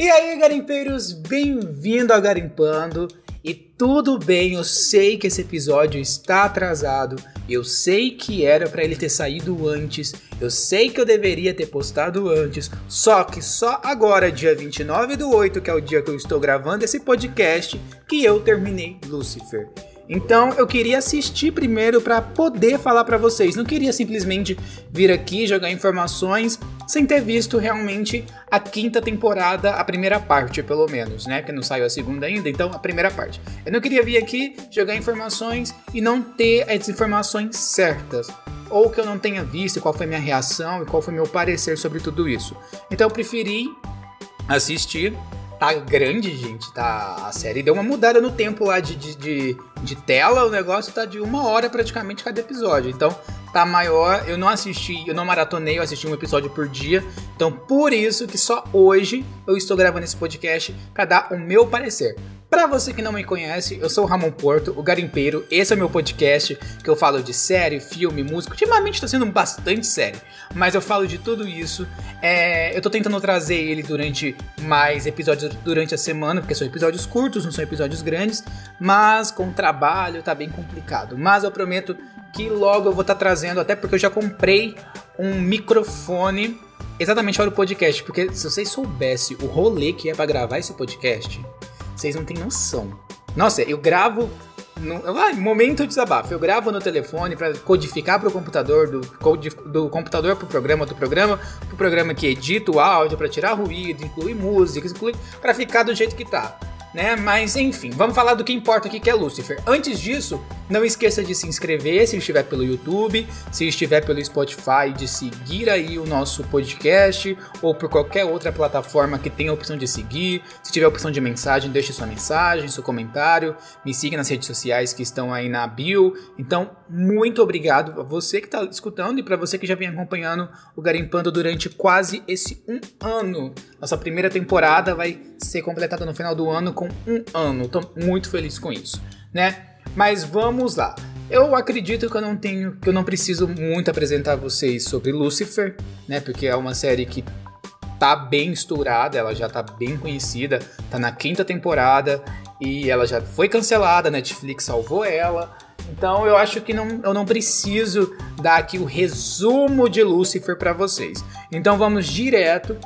E aí, garimpeiros, bem-vindo a Garimpando. E tudo bem, eu sei que esse episódio está atrasado, eu sei que era para ele ter saído antes, eu sei que eu deveria ter postado antes, só que só agora, dia 29 do 8, que é o dia que eu estou gravando esse podcast, que eu terminei Lucifer. Então eu queria assistir primeiro para poder falar para vocês. Não queria simplesmente vir aqui jogar informações sem ter visto realmente a quinta temporada, a primeira parte, pelo menos, né? Que não saiu a segunda ainda, então a primeira parte. Eu não queria vir aqui jogar informações e não ter as informações certas ou que eu não tenha visto, qual foi minha reação e qual foi meu parecer sobre tudo isso. Então eu preferi assistir tá grande, gente. Tá, a série deu uma mudada no tempo lá de, de, de, de, tela. O negócio tá de uma hora praticamente cada episódio. Então tá maior. Eu não assisti, eu não maratonei, eu assisti um episódio por dia. Então por isso que só hoje eu estou gravando esse podcast para dar o meu parecer. Para você que não me conhece, eu sou o Ramon Porto, o Garimpeiro. Esse é o meu podcast que eu falo de série, filme, música. Ultimamente está sendo bastante sério, mas eu falo de tudo isso. É, eu tô tentando trazer ele durante mais episódios durante a semana, porque são episódios curtos, não são episódios grandes, mas com trabalho tá bem complicado. Mas eu prometo que logo eu vou estar tá trazendo, até porque eu já comprei um microfone exatamente para o podcast, porque se vocês soubessem o rolê que é para gravar esse podcast, vocês não têm noção. Nossa, eu gravo. No, ah, momento de desabafo. Eu gravo no telefone para codificar para o computador, do, do computador para o programa, do programa para o programa que edita o áudio, para tirar ruído, incluir música, incluir para ficar do jeito que tá né? Mas enfim, vamos falar do que importa aqui, que é Lucifer. Antes disso, não esqueça de se inscrever se estiver pelo YouTube, se estiver pelo Spotify, de seguir aí o nosso podcast ou por qualquer outra plataforma que tenha a opção de seguir. Se tiver a opção de mensagem, deixe sua mensagem, seu comentário. Me siga nas redes sociais que estão aí na bio. Então, muito obrigado a você que está escutando e para você que já vem acompanhando o Garimpando durante quase esse um ano. Nossa primeira temporada vai ser completada no final do ano com um ano. Tô muito feliz com isso, né? Mas vamos lá. Eu acredito que eu não tenho, que eu não preciso muito apresentar vocês sobre Lucifer, né? Porque é uma série que tá bem estourada, ela já tá bem conhecida, tá na quinta temporada e ela já foi cancelada, a Netflix salvou ela. Então eu acho que não, eu não preciso dar aqui o resumo de Lucifer para vocês. Então vamos direto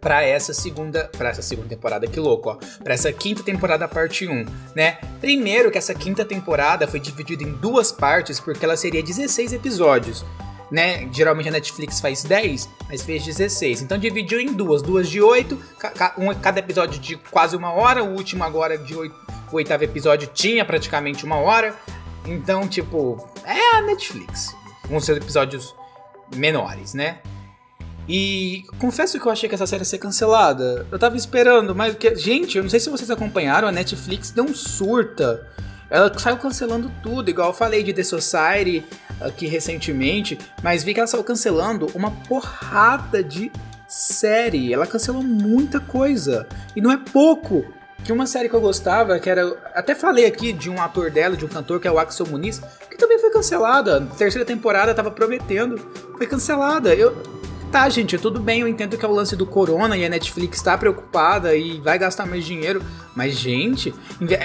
para essa segunda, para essa segunda temporada, que louco, ó, para essa quinta temporada parte 1, né? Primeiro que essa quinta temporada foi dividida em duas partes porque ela seria 16 episódios. Né? Geralmente a Netflix faz 10, mas fez 16. Então dividiu em duas, duas de 8, ca um, cada episódio de quase uma hora, o último agora de 8, o oitavo episódio tinha praticamente uma hora. Então, tipo, é a Netflix, com seus episódios menores, né? E confesso que eu achei que essa série ia ser cancelada. Eu tava esperando, mas que, gente, eu não sei se vocês acompanharam, a Netflix não surta. Ela saiu cancelando tudo, igual eu falei de The Society aqui recentemente, mas vi que ela saiu cancelando uma porrada de série. Ela cancelou muita coisa. E não é pouco. Que uma série que eu gostava, que era. Até falei aqui de um ator dela, de um cantor, que é o Axel Muniz, que também foi cancelada. Terceira temporada tava prometendo. Foi cancelada. Eu, Tá, gente, tudo bem, eu entendo que é o lance do corona e a Netflix tá preocupada e vai gastar mais dinheiro, mas, gente,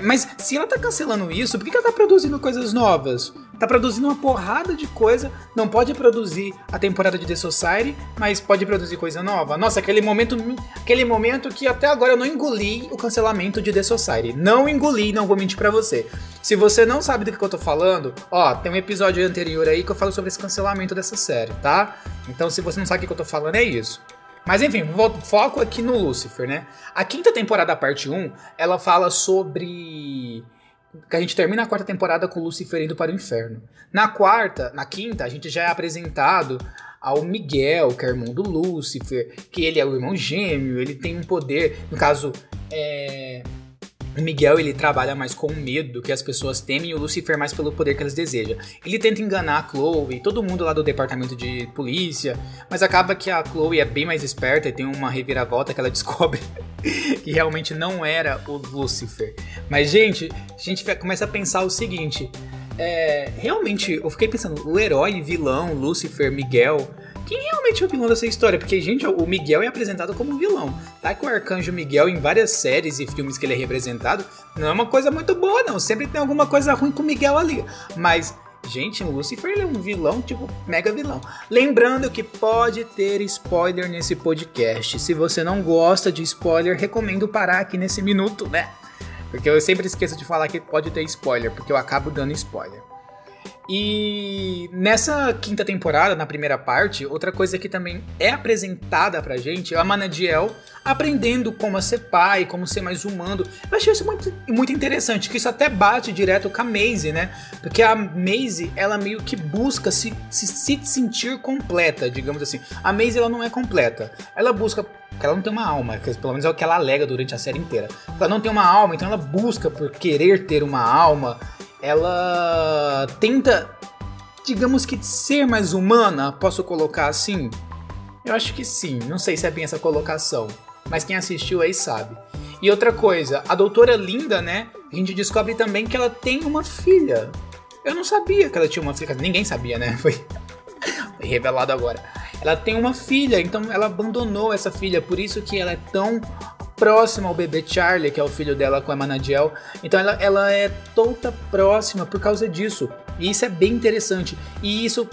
mas se ela tá cancelando isso, por que ela tá produzindo coisas novas? Tá produzindo uma porrada de coisa, não pode produzir a temporada de The Society, mas pode produzir coisa nova. Nossa, aquele momento, aquele momento que até agora eu não engoli o cancelamento de The Society. Não engoli, não vou mentir para você. Se você não sabe do que eu tô falando, ó, tem um episódio anterior aí que eu falo sobre esse cancelamento dessa série, tá? Então, se você não sabe o que eu tô falando, é isso. Mas enfim, foco aqui no Lucifer, né? A quinta temporada, parte 1, ela fala sobre que a gente termina a quarta temporada com Lucifer indo para o inferno. Na quarta, na quinta, a gente já é apresentado ao Miguel, que é irmão do Lúcifer, que ele é o irmão gêmeo, ele tem um poder, no caso, é, o Miguel ele trabalha mais com medo que as pessoas temem e o Lucifer mais pelo poder que eles desejam. Ele tenta enganar a Chloe, todo mundo lá do departamento de polícia, mas acaba que a Chloe é bem mais esperta e tem uma reviravolta que ela descobre que realmente não era o Lucifer. Mas gente, a gente começa a pensar o seguinte, é, realmente eu fiquei pensando, o herói, vilão, Lucifer, Miguel, quem realmente é o vilão dessa história? Porque, gente, o Miguel é apresentado como um vilão. Tá que o Arcanjo Miguel, em várias séries e filmes que ele é representado, não é uma coisa muito boa, não. Sempre tem alguma coisa ruim com o Miguel ali. Mas Gente, Lucifer é um vilão, tipo, mega vilão. Lembrando que pode ter spoiler nesse podcast. Se você não gosta de spoiler, recomendo parar aqui nesse minuto, né? Porque eu sempre esqueço de falar que pode ter spoiler, porque eu acabo dando spoiler. E nessa quinta temporada, na primeira parte, outra coisa que também é apresentada pra gente é a Manadiel aprendendo como ser pai, como ser mais humano. Eu achei isso muito, muito interessante, que isso até bate direto com a Maisie, né? Porque a Maisie, ela meio que busca se, se, se sentir completa, digamos assim. A Maisie, ela não é completa. Ela busca porque ela não tem uma alma, pelo menos é o que ela alega durante a série inteira. Ela não tem uma alma, então ela busca por querer ter uma alma ela tenta, digamos que, ser mais humana, posso colocar assim? Eu acho que sim, não sei se é bem essa colocação, mas quem assistiu aí sabe. E outra coisa, a doutora Linda, né? A gente descobre também que ela tem uma filha. Eu não sabia que ela tinha uma filha, ninguém sabia, né? Foi, foi revelado agora. Ela tem uma filha, então ela abandonou essa filha, por isso que ela é tão próxima ao bebê Charlie, que é o filho dela com a Manadiel. Então ela, ela é toda próxima por causa disso. E isso é bem interessante. E isso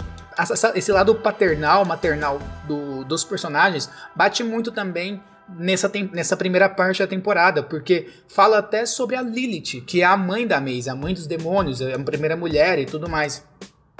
esse lado paternal, maternal do, dos personagens bate muito também nessa, nessa primeira parte da temporada, porque fala até sobre a Lilith, que é a mãe da Maze, a mãe dos demônios, é a primeira mulher e tudo mais.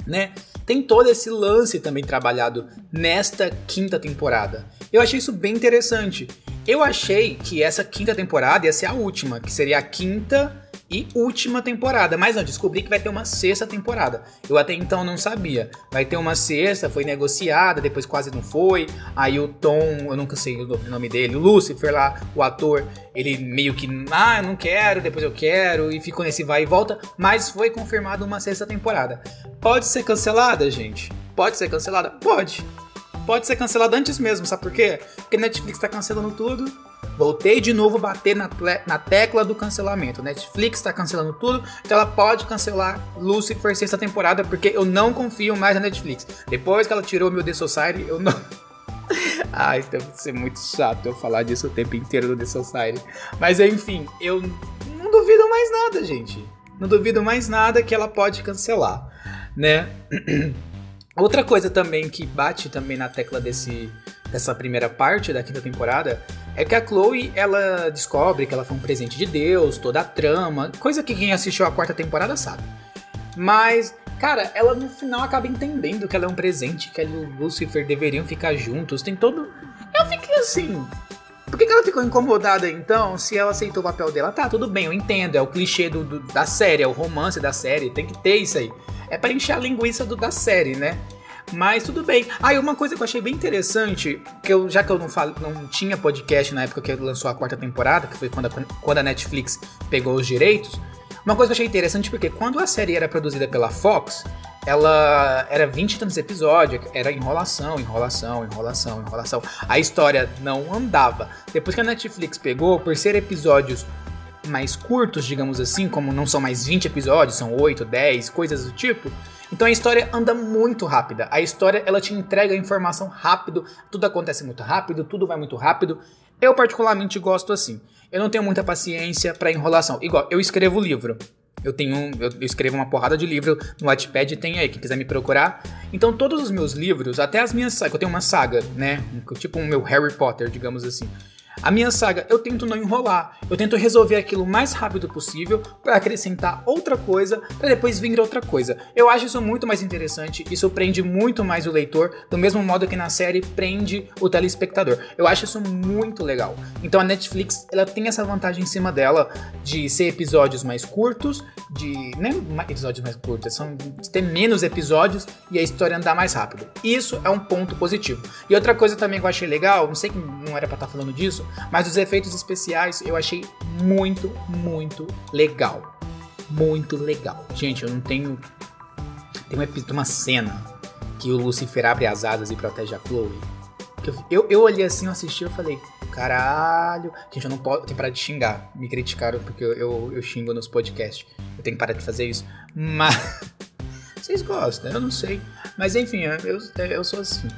Né? Tem todo esse lance também trabalhado nesta quinta temporada. Eu achei isso bem interessante. Eu achei que essa quinta temporada ia ser a última, que seria a quinta e última temporada. Mas não, descobri que vai ter uma sexta temporada. Eu até então não sabia. Vai ter uma sexta, foi negociada, depois quase não foi. Aí o Tom, eu nunca sei o nome dele, o Lucifer lá, o ator, ele meio que, ah, eu não quero, depois eu quero, e ficou nesse vai e volta. Mas foi confirmada uma sexta temporada. Pode ser cancelada, gente? Pode ser cancelada? Pode pode ser cancelada antes mesmo, sabe por quê? Porque Netflix tá cancelando tudo. Voltei de novo bater na, na tecla do cancelamento. Netflix tá cancelando tudo, então ela pode cancelar Lucifer sexta temporada, porque eu não confio mais na Netflix. Depois que ela tirou meu The Society, eu não. Ai, deve ser muito chato eu falar disso o tempo inteiro do The Society. Mas enfim, eu não duvido mais nada, gente. Não duvido mais nada que ela pode cancelar, né? Outra coisa também que bate também na tecla desse, dessa primeira parte da quinta temporada é que a Chloe ela descobre que ela foi um presente de Deus, toda a trama, coisa que quem assistiu a quarta temporada sabe. Mas, cara, ela no final acaba entendendo que ela é um presente, que ela e o Lucifer deveriam ficar juntos, tem todo. Eu fiquei assim. Por que, que ela ficou incomodada então se ela aceitou o papel dela? Tá, tudo bem, eu entendo, é o clichê do, do da série, é o romance da série, tem que ter isso aí é para encher a linguiça do, da série, né? Mas tudo bem. Ah, e uma coisa que eu achei bem interessante, que eu, já que eu não, falo, não tinha podcast na época que lançou a quarta temporada, que foi quando a, quando a Netflix pegou os direitos, uma coisa que eu achei interessante porque quando a série era produzida pela Fox, ela era 20 tantos episódios, era enrolação, enrolação, enrolação, enrolação. A história não andava. Depois que a Netflix pegou, por ser episódios mais curtos, digamos assim, como não são mais 20 episódios, são 8, 10, coisas do tipo. Então a história anda muito rápida. A história ela te entrega informação rápido, tudo acontece muito rápido, tudo vai muito rápido. Eu particularmente gosto assim. Eu não tenho muita paciência para enrolação. Igual, eu escrevo livro. Eu tenho, eu, escrevo uma porrada de livro no Wattpad, tem aí, quem quiser me procurar. Então todos os meus livros, até as minhas eu tenho uma saga, né, tipo o meu Harry Potter, digamos assim. A minha saga, eu tento não enrolar, eu tento resolver aquilo o mais rápido possível para acrescentar outra coisa, para depois vir outra coisa. Eu acho isso muito mais interessante, isso prende muito mais o leitor, do mesmo modo que na série prende o telespectador. Eu acho isso muito legal. Então a Netflix, ela tem essa vantagem em cima dela de ser episódios mais curtos, de nem episódios mais curtos, são de ter menos episódios e a história andar mais rápido. Isso é um ponto positivo. E outra coisa também que eu achei legal, não sei que não era para estar tá falando disso, mas os efeitos especiais eu achei muito, muito legal. Muito legal. Gente, eu não tenho. Tem uma, uma cena que o Lucifer abre as asas e protege a Chloe. Eu, eu, olhei assim, eu assisti, eu falei, caralho. Gente, eu não posso. Eu tenho que parar de xingar. Me criticaram porque eu, eu, eu xingo nos podcasts. Eu tenho que parar de fazer isso. Mas. Vocês gostam, eu não sei. Mas enfim, eu, eu sou assim.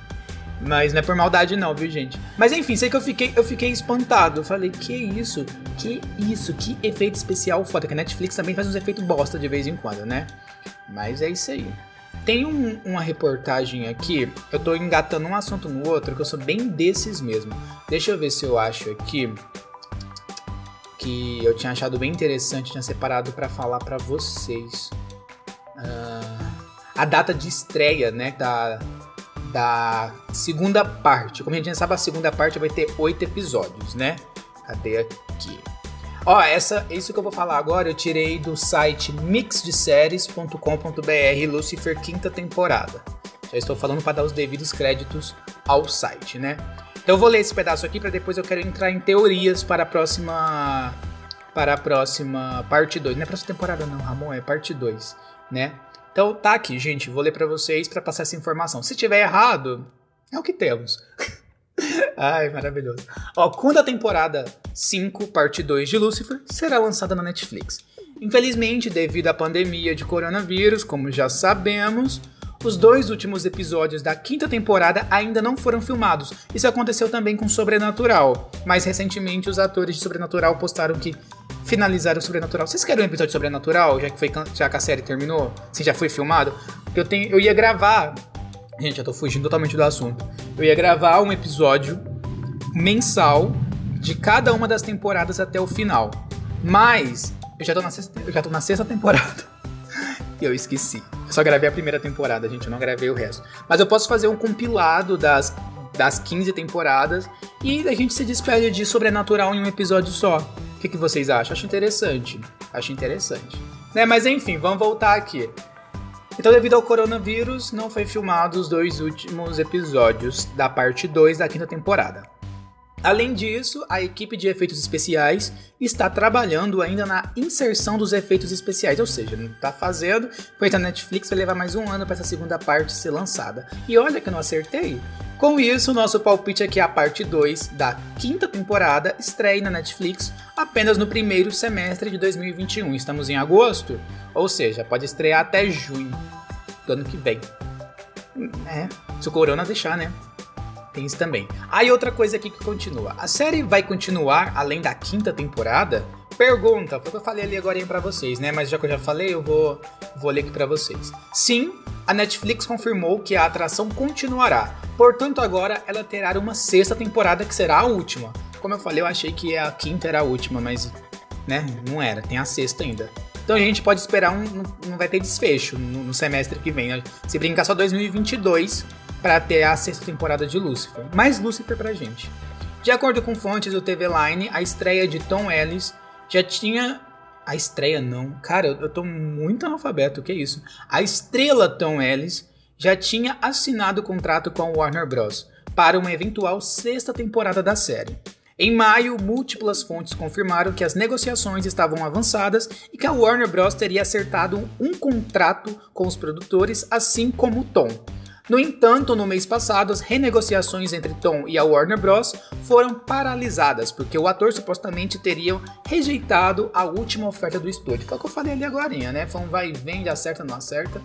Mas não é por maldade não, viu, gente? Mas enfim, sei que eu fiquei, eu fiquei espantado. Eu falei, que isso? Que isso? Que efeito especial foda. Que a Netflix também faz uns efeitos bosta de vez em quando, né? Mas é isso aí. Tem um, uma reportagem aqui, eu tô engatando um assunto no outro, que eu sou bem desses mesmo. Deixa eu ver se eu acho aqui que eu tinha achado bem interessante, tinha separado para falar para vocês. Uh, a data de estreia, né, da, da segunda parte. Como a gente já sabe, a segunda parte vai ter oito episódios, né? Cadê aqui? Ó, essa, isso que eu vou falar agora eu tirei do site mixdeséries.com.br Lucifer quinta temporada. Já estou falando para dar os devidos créditos ao site, né? Então eu vou ler esse pedaço aqui para depois eu quero entrar em teorias para a próxima para a próxima parte 2. Não é próxima temporada não, Ramon, é parte 2, né? Então tá aqui, gente, vou ler para vocês para passar essa informação. Se tiver errado, é o que temos. Ai, maravilhoso. Ó, quando a temporada 5, parte 2 de Lucifer será lançada na Netflix. Infelizmente, devido à pandemia de coronavírus, como já sabemos, os dois últimos episódios da quinta temporada ainda não foram filmados. Isso aconteceu também com Sobrenatural. Mais recentemente, os atores de Sobrenatural postaram que finalizaram o Sobrenatural. Vocês querem um episódio de Sobrenatural, já que, foi, já que a série terminou? Assim, já foi filmado? Porque eu, tenho, eu ia gravar. Gente, eu tô fugindo totalmente do assunto. Eu ia gravar um episódio mensal de cada uma das temporadas até o final. Mas eu já tô na sexta, eu já tô na sexta temporada. e eu esqueci. Eu só gravei a primeira temporada, gente, eu não gravei o resto. Mas eu posso fazer um compilado das, das 15 temporadas e a gente se despede de Sobrenatural em um episódio só. Que, que vocês acham? Acho interessante. Acho interessante. Né, mas enfim, vamos voltar aqui. Então, devido ao coronavírus, não foi filmado os dois últimos episódios da parte 2 da quinta temporada. Além disso, a equipe de efeitos especiais está trabalhando ainda na inserção dos efeitos especiais, ou seja, não está fazendo, pois a Netflix vai levar mais um ano para essa segunda parte ser lançada. E olha que eu não acertei. Com isso, nosso palpite é a parte 2 da quinta temporada estreia na Netflix apenas no primeiro semestre de 2021. Estamos em agosto, ou seja, pode estrear até junho do ano que vem. É, se o Corona deixar, né? Tem isso também. Aí outra coisa aqui que continua. A série vai continuar além da quinta temporada? Pergunta, foi o que eu falei ali agora para vocês, né? Mas já que eu já falei, eu vou, vou ler aqui para vocês. Sim, a Netflix confirmou que a atração continuará. Portanto, agora ela terá uma sexta temporada que será a última. Como eu falei, eu achei que a quinta era a última, mas né, não era. Tem a sexta ainda. Então a gente pode esperar um, não vai ter desfecho no, no semestre que vem. Se brincar só 2022 para ter a sexta temporada de Lucifer. Mais Lucifer pra gente. De acordo com fontes do TV Line, a estreia de Tom Ellis já tinha. A estreia não. Cara, eu, eu tô muito analfabeto, o que é isso? A estrela Tom Ellis já tinha assinado o contrato com a Warner Bros. para uma eventual sexta temporada da série. Em maio, múltiplas fontes confirmaram que as negociações estavam avançadas e que a Warner Bros. teria acertado um contrato com os produtores, assim como Tom. No entanto, no mês passado, as renegociações entre Tom e a Warner Bros. foram paralisadas, porque o ator supostamente teria rejeitado a última oferta do estúdio. Foi o que eu falei ali agora, né? Foi um vai e vem, acerta, não acerta.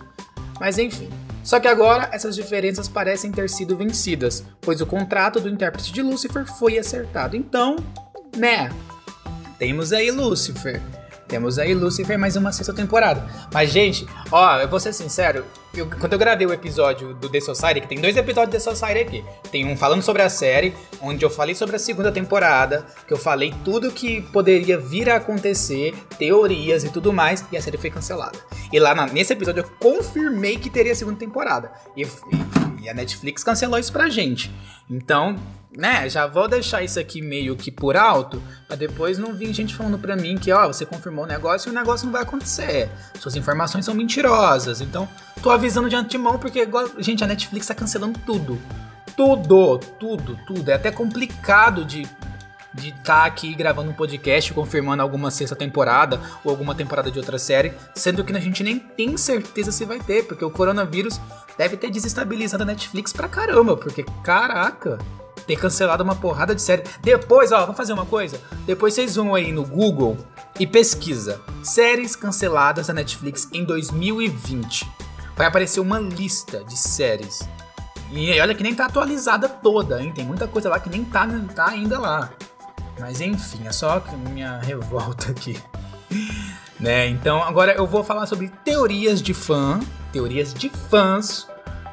Mas enfim. Só que agora essas diferenças parecem ter sido vencidas, pois o contrato do intérprete de Lucifer foi acertado. Então, né? Temos aí Lucifer. Temos aí Lucifer mais uma sexta temporada. Mas, gente, ó, eu vou ser sincero, eu, quando eu gravei o episódio do The Society, que tem dois episódios do The Society aqui. Tem um falando sobre a série, onde eu falei sobre a segunda temporada, que eu falei tudo que poderia vir a acontecer, teorias e tudo mais, e a série foi cancelada. E lá na, nesse episódio eu confirmei que teria segunda temporada. E, e, a Netflix cancelou isso pra gente. Então, né, já vou deixar isso aqui meio que por alto, pra depois não vir gente falando pra mim que, ó, você confirmou o negócio e o negócio não vai acontecer. Suas informações são mentirosas. Então, tô avisando de antemão porque, gente, a Netflix tá cancelando tudo. Tudo, tudo, tudo. É até complicado de de estar tá aqui gravando um podcast confirmando alguma sexta temporada ou alguma temporada de outra série, sendo que a gente nem tem certeza se vai ter, porque o coronavírus deve ter desestabilizado a Netflix pra caramba, porque caraca, ter cancelado uma porrada de série. Depois, ó, vou fazer uma coisa. Depois vocês vão aí no Google e pesquisa séries canceladas da Netflix em 2020. Vai aparecer uma lista de séries E olha que nem tá atualizada toda, hein? Tem muita coisa lá que nem tá, tá ainda lá. Mas enfim, é só minha revolta aqui. né? Então agora eu vou falar sobre teorias de fã, teorias de fãs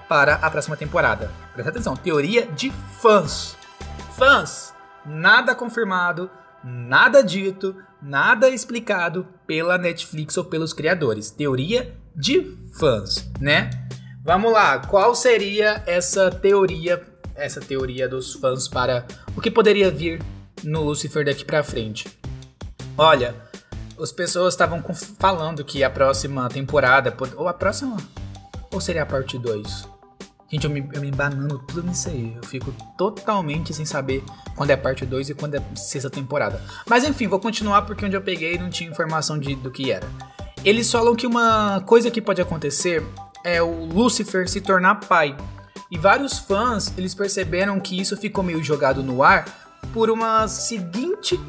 para a próxima temporada. Presta atenção, teoria de fãs. Fãs, nada confirmado, nada dito, nada explicado pela Netflix ou pelos criadores. Teoria de fãs, né? Vamos lá, qual seria essa teoria, essa teoria dos fãs para o que poderia vir no Lucifer daqui para frente? Olha, as pessoas estavam falando que a próxima temporada, ou a próxima, ou seria a parte 2? Gente, eu me, eu me banando tudo nisso aí. Eu fico totalmente sem saber quando é parte 2 e quando é sexta temporada. Mas enfim, vou continuar porque onde eu peguei não tinha informação de, do que era. Eles falam que uma coisa que pode acontecer é o Lucifer se tornar pai. E vários fãs, eles perceberam que isso ficou meio jogado no ar por uma seguinte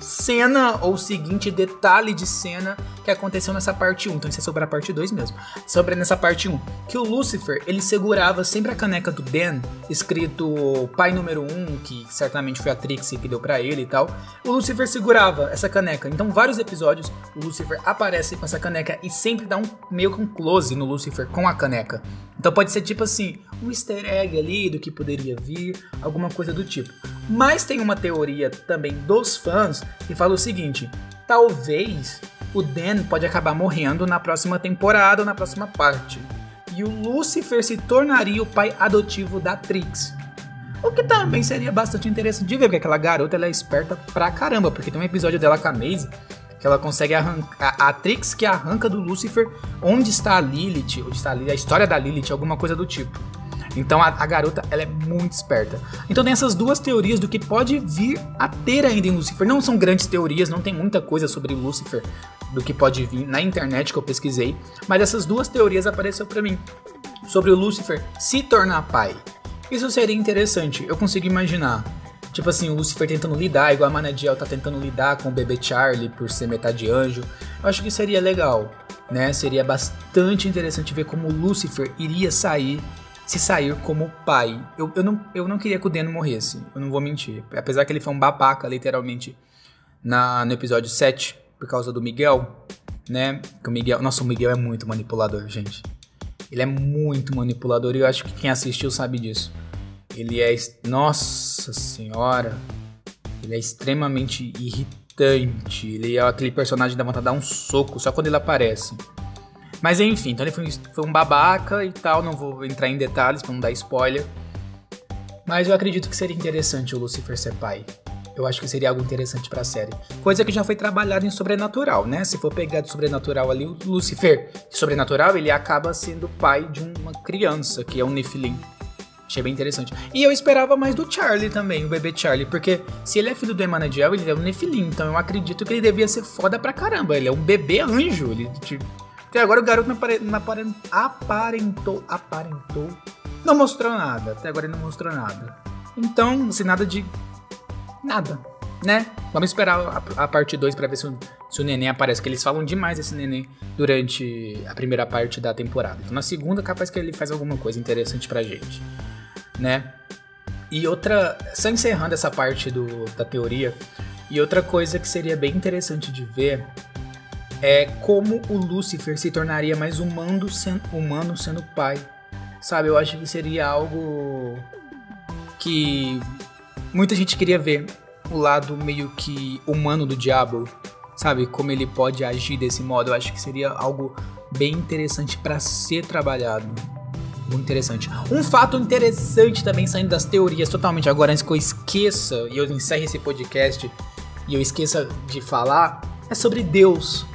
cena ou seguinte detalhe de cena que aconteceu nessa parte 1. Então isso é sobre a parte 2 mesmo. Sobre nessa parte 1. Que o Lucifer, ele segurava sempre a caneca do Dan, escrito pai número 1, que certamente foi a Trixie que deu para ele e tal. O Lucifer segurava essa caneca. Então vários episódios o Lucifer aparece com essa caneca e sempre dá um meio que um close no Lucifer com a caneca. Então pode ser tipo assim, um easter egg ali do que poderia vir, alguma coisa do tipo. Mas tem uma teoria também dos fãs que fala o seguinte: talvez o Dan pode acabar morrendo na próxima temporada ou na próxima parte. E o Lucifer se tornaria o pai adotivo da Trix. O que também seria bastante interessante de ver, porque aquela garota ela é esperta pra caramba, porque tem um episódio dela com a Maisie que ela consegue arrancar a Trix que arranca do Lucifer onde está a Lilith, onde está a, Lilith, a história da Lilith, alguma coisa do tipo. Então a, a, garota ela é muito esperta. Então tem essas duas teorias do que pode vir a ter ainda em Lucifer. Não são grandes teorias, não tem muita coisa sobre Lucifer do que pode vir na internet que eu pesquisei, mas essas duas teorias apareceram para mim sobre o Lucifer se tornar pai. Isso seria interessante. Eu consigo imaginar Tipo assim, o Lucifer tentando lidar, igual a Manadiel tá tentando lidar com o bebê Charlie por ser metade anjo. Eu acho que seria legal, né? Seria bastante interessante ver como o Lucifer iria sair, se sair como pai. Eu, eu, não, eu não queria que o Deno morresse, eu não vou mentir. Apesar que ele foi um babaca, literalmente, na, no episódio 7, por causa do Miguel, né? Que o Miguel. Nossa, o Miguel é muito manipulador, gente. Ele é muito manipulador e eu acho que quem assistiu sabe disso. Ele é. Nossa senhora! Ele é extremamente irritante. Ele é aquele personagem dá vontade de dar um soco só quando ele aparece. Mas enfim, então ele foi, foi um babaca e tal. Não vou entrar em detalhes pra não dar spoiler. Mas eu acredito que seria interessante o Lucifer ser pai. Eu acho que seria algo interessante para a série. Coisa que já foi trabalhada em Sobrenatural, né? Se for pegar de Sobrenatural ali, o Lucifer, Sobrenatural, ele acaba sendo pai de uma criança, que é um Nephilim. Achei bem interessante. E eu esperava mais do Charlie também, o bebê Charlie, porque se ele é filho do Emmanuel, ele é um Nephilim, então eu acredito que ele devia ser foda pra caramba. Ele é um bebê anjo. Ele, tipo, até agora o garoto não, apare, não apare, aparentou, aparentou, não mostrou nada. Até agora ele não mostrou nada. Então, assim, nada de. Nada, né? Vamos esperar a, a parte 2 pra ver se o, se o neném aparece. Que eles falam demais desse neném durante a primeira parte da temporada. Então na segunda, capaz que ele faz alguma coisa interessante pra gente né? E outra, só encerrando essa parte do, da teoria, e outra coisa que seria bem interessante de ver é como o Lúcifer se tornaria mais humano, sendo, humano sendo pai. Sabe, eu acho que seria algo que muita gente queria ver o lado meio que humano do diabo, sabe? Como ele pode agir desse modo. Eu acho que seria algo bem interessante para ser trabalhado. Muito interessante. Um fato interessante também, saindo das teorias totalmente agora, antes que eu esqueça e eu encerre esse podcast e eu esqueça de falar, é sobre Deus.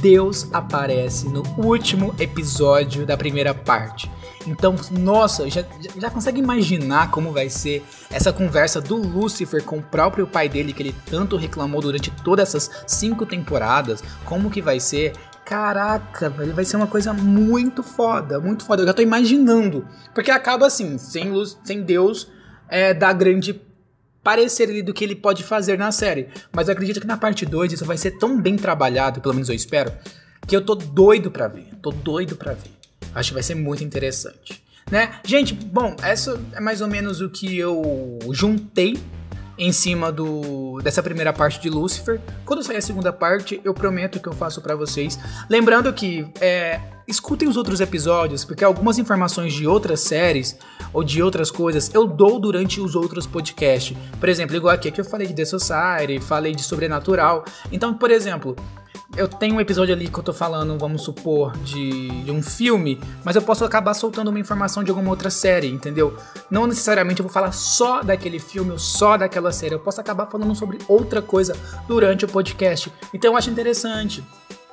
Deus aparece no último episódio da primeira parte. Então, nossa, já, já consegue imaginar como vai ser essa conversa do Lucifer com o próprio pai dele, que ele tanto reclamou durante todas essas cinco temporadas? Como que vai ser? Caraca, velho, vai ser uma coisa muito foda, muito foda. Eu já tô imaginando. Porque acaba assim, sem luz, sem Deus, é, dá grande parecer ali do que ele pode fazer na série. Mas eu acredito que na parte 2 isso vai ser tão bem trabalhado, pelo menos eu espero, que eu tô doido pra ver. Tô doido pra ver. Acho que vai ser muito interessante. né? Gente, bom, essa é mais ou menos o que eu juntei em cima do dessa primeira parte de Lucifer. Quando sair a segunda parte, eu prometo que eu faço para vocês. Lembrando que é, escutem os outros episódios, porque algumas informações de outras séries ou de outras coisas eu dou durante os outros podcasts. Por exemplo, igual aqui que eu falei de The Society, falei de Sobrenatural. Então, por exemplo, eu tenho um episódio ali que eu tô falando, vamos supor, de, de, um filme, mas eu posso acabar soltando uma informação de alguma outra série, entendeu? Não necessariamente eu vou falar só daquele filme ou só daquela série, eu posso acabar falando sobre outra coisa durante o podcast. Então eu acho interessante.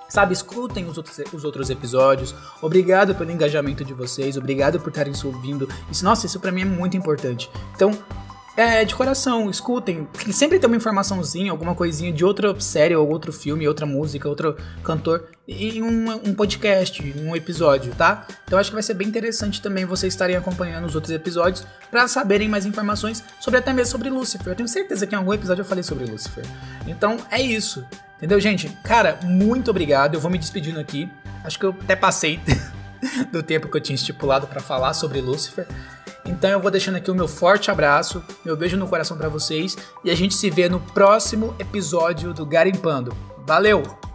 Sabe, escutem os outros, os outros episódios. Obrigado pelo engajamento de vocês, obrigado por estarem ouvindo. Isso, nossa, isso para mim é muito importante. Então, é, de coração, escutem. Sempre tem uma informaçãozinha, alguma coisinha de outra série, ou outro filme, outra música, outro cantor, em um, um podcast, um episódio, tá? Então acho que vai ser bem interessante também vocês estarem acompanhando os outros episódios para saberem mais informações sobre até mesmo sobre Lucifer. Eu tenho certeza que em algum episódio eu falei sobre Lucifer. Então é isso. Entendeu, gente? Cara, muito obrigado. Eu vou me despedindo aqui. Acho que eu até passei do tempo que eu tinha estipulado para falar sobre Lucifer. Então eu vou deixando aqui o meu forte abraço, meu beijo no coração para vocês e a gente se vê no próximo episódio do Garimpando. Valeu!